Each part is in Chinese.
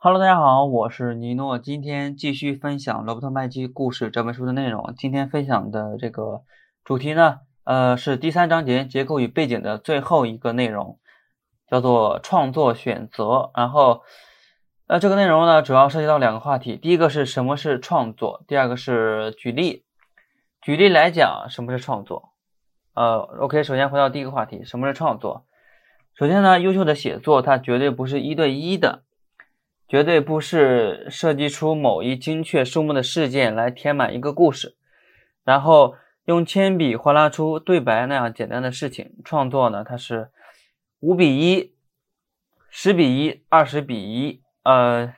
Hello，大家好，我是尼诺，今天继续分享《罗伯特麦基故事》这本书的内容。今天分享的这个主题呢，呃，是第三章节结构与背景的最后一个内容，叫做创作选择。然后，呃，这个内容呢，主要涉及到两个话题，第一个是什么是创作，第二个是举例。举例来讲，什么是创作？呃，OK，首先回到第一个话题，什么是创作？首先呢，优秀的写作它绝对不是一对一的。绝对不是设计出某一精确数目的事件来填满一个故事，然后用铅笔划拉出对白那样简单的事情。创作呢，它是五比一、十比一、二十比一，呃，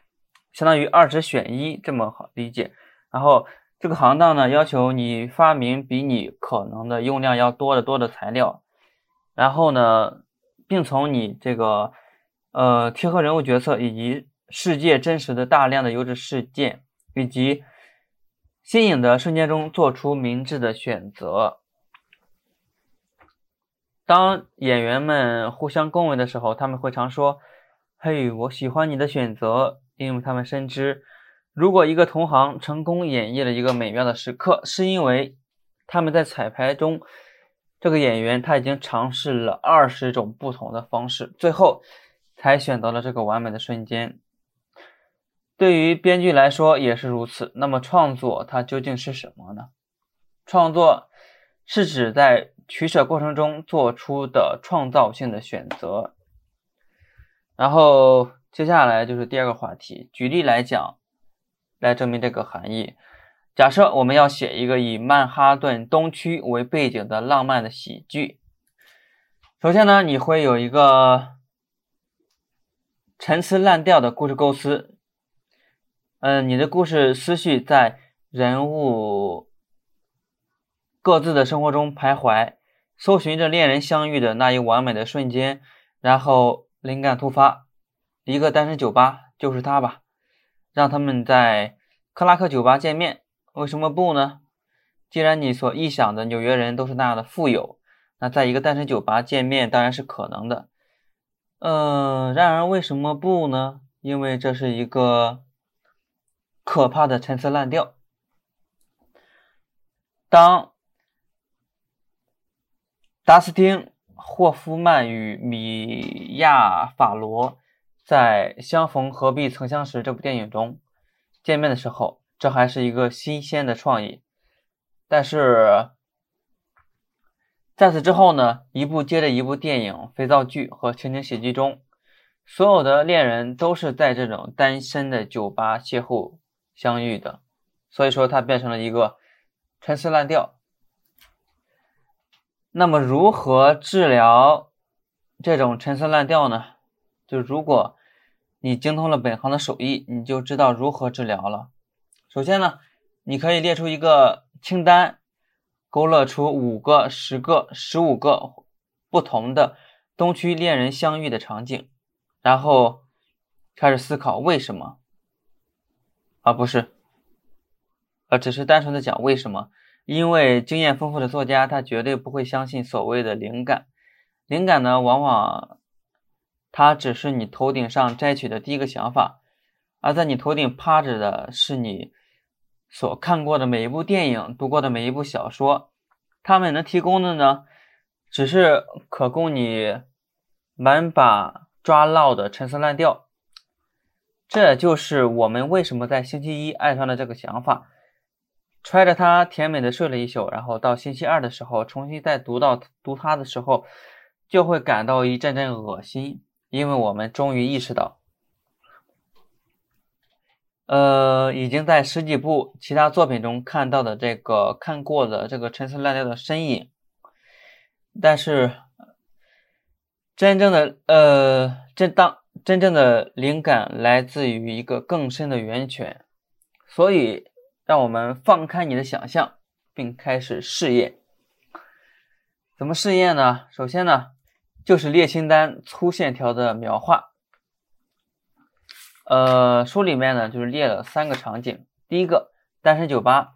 相当于二十选一这么好理解。然后这个行当呢，要求你发明比你可能的用量要多得多的材料，然后呢，并从你这个呃贴合人物角色以及世界真实的大量的优质事件以及新颖的瞬间中做出明智的选择。当演员们互相恭维的时候，他们会常说：“嘿，我喜欢你的选择。”因为他们深知，如果一个同行成功演绎了一个美妙的时刻，是因为他们在彩排中，这个演员他已经尝试了二十种不同的方式，最后才选择了这个完美的瞬间。对于编剧来说也是如此。那么，创作它究竟是什么呢？创作是指在取舍过程中做出的创造性的选择。然后，接下来就是第二个话题，举例来讲，来证明这个含义。假设我们要写一个以曼哈顿东区为背景的浪漫的喜剧，首先呢，你会有一个陈词滥调的故事构思。嗯，你的故事思绪在人物各自的生活中徘徊，搜寻着恋人相遇的那一完美的瞬间，然后灵感突发，一个单身酒吧就是他吧，让他们在克拉克酒吧见面，为什么不呢？既然你所臆想的纽约人都是那样的富有，那在一个单身酒吧见面当然是可能的。嗯，然而为什么不呢？因为这是一个。可怕的陈词滥调。当达斯汀·霍夫曼与米娅·法罗在《相逢何必曾相识》这部电影中见面的时候，这还是一个新鲜的创意。但是在此之后呢，一部接着一部电影、肥皂剧和情景喜剧中，所有的恋人都是在这种单身的酒吧邂逅。相遇的，所以说它变成了一个陈词滥调。那么如何治疗这种陈词滥调呢？就如果你精通了本行的手艺，你就知道如何治疗了。首先呢，你可以列出一个清单，勾勒出五个、十个、十五个不同的东区恋人相遇的场景，然后开始思考为什么。啊，不是，而只是单纯的讲为什么？因为经验丰富的作家，他绝对不会相信所谓的灵感。灵感呢，往往它只是你头顶上摘取的第一个想法，而在你头顶趴着的是你所看过的每一部电影、读过的每一部小说。他们能提供的呢，只是可供你满把抓漏的陈词滥调。这就是我们为什么在星期一爱上了这个想法，揣着它甜美的睡了一宿，然后到星期二的时候重新再读到读它的时候，就会感到一阵阵恶心，因为我们终于意识到，呃，已经在十几部其他作品中看到的这个看过的这个陈词滥调的身影，但是真正的呃，真当。真正的灵感来自于一个更深的源泉，所以让我们放开你的想象，并开始试验。怎么试验呢？首先呢，就是列清单、粗线条的描画。呃，书里面呢就是列了三个场景：第一个，单身酒吧，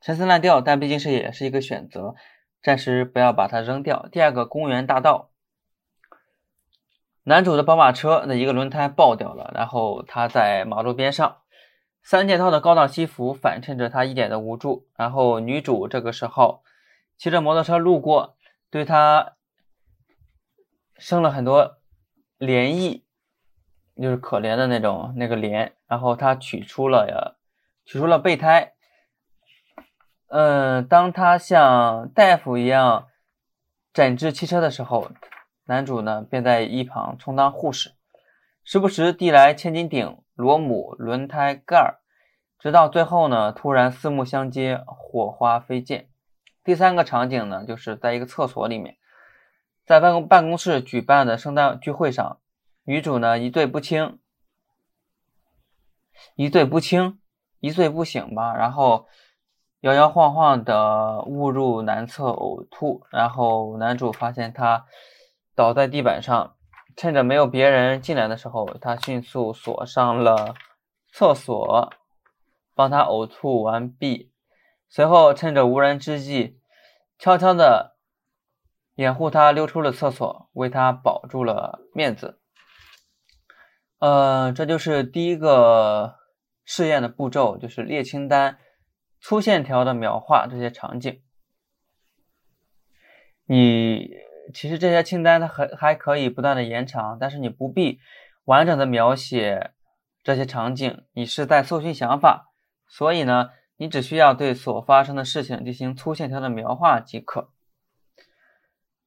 陈词滥调，但毕竟是也是一个选择，暂时不要把它扔掉。第二个，公园大道。男主的宝马车的一个轮胎爆掉了，然后他在马路边上，三件套的高档西服反衬着他一脸的无助。然后女主这个时候骑着摩托车路过，对他生了很多涟漪，就是可怜的那种那个怜。然后他取出了呀，取出了备胎。嗯，当他像大夫一样诊治汽车的时候。男主呢，便在一旁充当护士，时不时递来千斤顶、螺母、轮胎盖儿，直到最后呢，突然四目相接，火花飞溅。第三个场景呢，就是在一个厕所里面，在办公办公室举办的圣诞聚会上，女主呢一醉不清，一醉不清，一醉不醒吧，然后摇摇晃晃的误入男厕呕吐，然后男主发现她。倒在地板上，趁着没有别人进来的时候，他迅速锁上了厕所，帮他呕吐完毕。随后，趁着无人之际，悄悄的掩护他溜出了厕所，为他保住了面子。呃，这就是第一个试验的步骤，就是列清单，粗线条的描画这些场景。你。其实这些清单它还还可以不断的延长，但是你不必完整的描写这些场景，你是在搜寻想法，所以呢，你只需要对所发生的事情进行粗线条的描画即可。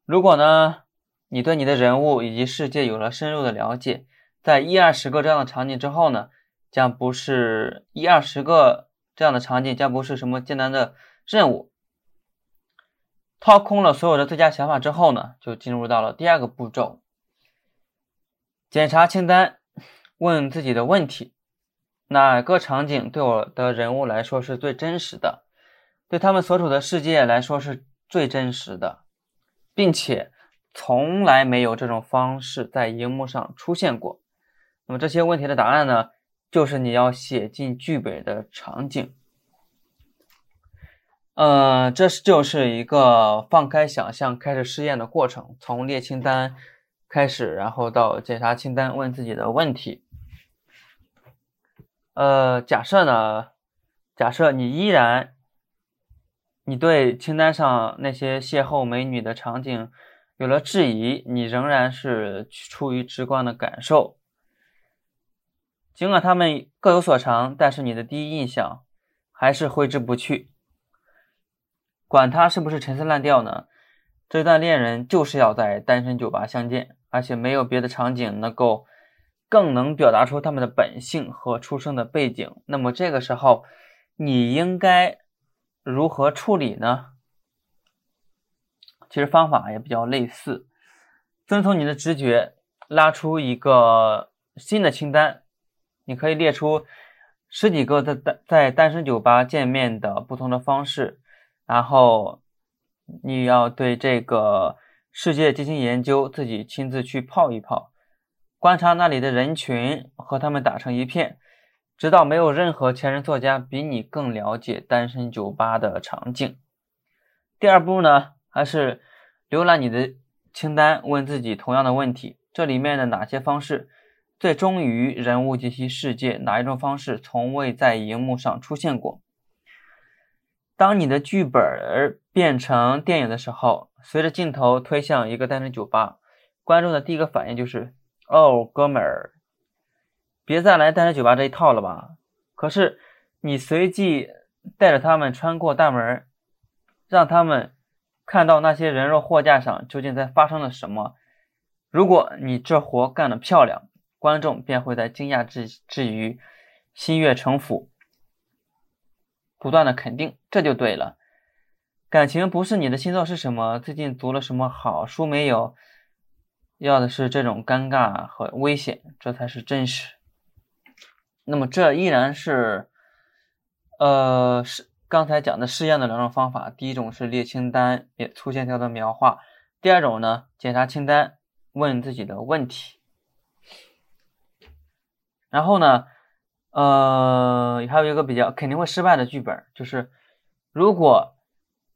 如果呢，你对你的人物以及世界有了深入的了解，在一二十个这样的场景之后呢，将不是一二十个这样的场景将不是什么艰难的任务。掏空了所有的最佳想法之后呢，就进入到了第二个步骤：检查清单，问自己的问题。哪个场景对我的人物来说是最真实的？对他们所处的世界来说是最真实的，并且从来没有这种方式在荧幕上出现过。那么这些问题的答案呢，就是你要写进剧本的场景。呃，这是就是一个放开想象开始试验的过程，从列清单开始，然后到检查清单，问自己的问题。呃，假设呢，假设你依然，你对清单上那些邂逅美女的场景有了质疑，你仍然是出于直观的感受，尽管他们各有所长，但是你的第一印象还是挥之不去。管他是不是陈词滥调呢？这段恋人就是要在单身酒吧相见，而且没有别的场景能够更能表达出他们的本性和出生的背景。那么这个时候，你应该如何处理呢？其实方法也比较类似，遵从你的直觉，拉出一个新的清单，你可以列出十几个在单在单身酒吧见面的不同的方式。然后你要对这个世界进行研究，自己亲自去泡一泡，观察那里的人群，和他们打成一片，直到没有任何前人作家比你更了解单身酒吧的场景。第二步呢，还是浏览你的清单，问自己同样的问题：这里面的哪些方式最忠于人物及其世界？哪一种方式从未在荧幕上出现过？当你的剧本变成电影的时候，随着镜头推向一个单身酒吧，观众的第一个反应就是：“哦，哥们儿，别再来单身酒吧这一套了吧？”可是你随即带着他们穿过大门，让他们看到那些人肉货架上究竟在发生了什么。如果你这活干得漂亮，观众便会在惊讶之之余心悦诚服。不断的肯定，这就对了。感情不是你的星座是什么，最近读了什么好书没有？要的是这种尴尬和危险，这才是真实。那么这依然是，呃，是刚才讲的试验的两种方法。第一种是列清单，也粗线条的描画；第二种呢，检查清单，问自己的问题。然后呢？呃，还有一个比较肯定会失败的剧本，就是如果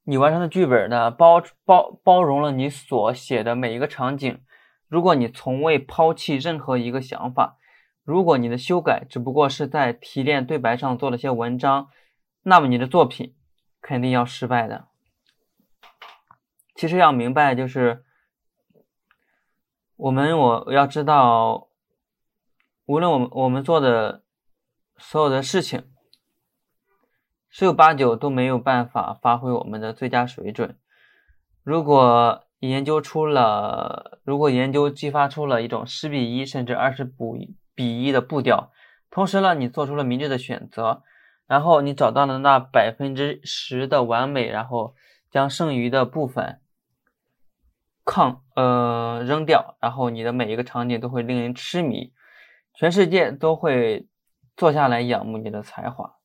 你完成的剧本呢包包包容了你所写的每一个场景，如果你从未抛弃任何一个想法，如果你的修改只不过是在提炼对白上做了些文章，那么你的作品肯定要失败的。其实要明白，就是我们我要知道，无论我们我们做的所有的事情，十有八九都没有办法发挥我们的最佳水准。如果研究出了，如果研究激发出了一种十比一甚至二十比一的步调，同时呢，你做出了明智的选择，然后你找到了那百分之十的完美，然后将剩余的部分抗呃扔掉，然后你的每一个场景都会令人痴迷，全世界都会坐下来仰慕你的才华。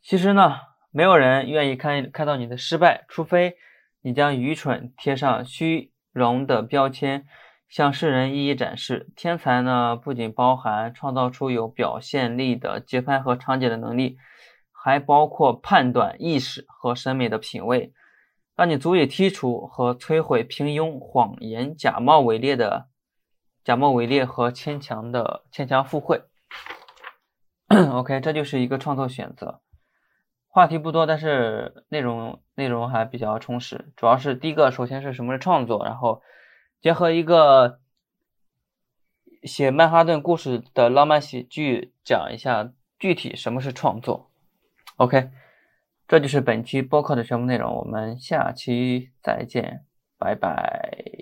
其实呢。没有人愿意看看到你的失败，除非你将愚蠢贴上虚荣的标签，向世人一一展示。天才呢，不仅包含创造出有表现力的节拍和场景的能力，还包括判断意识和审美的品味，让你足以剔除和摧毁平庸、谎言、假冒伪劣的假冒伪劣和牵强的牵强附会。OK，这就是一个创作选择。话题不多，但是内容内容还比较充实。主要是第一个，首先是什么是创作，然后结合一个写曼哈顿故事的浪漫喜剧，讲一下具体什么是创作。OK，这就是本期播客的全部内容，我们下期再见，拜拜。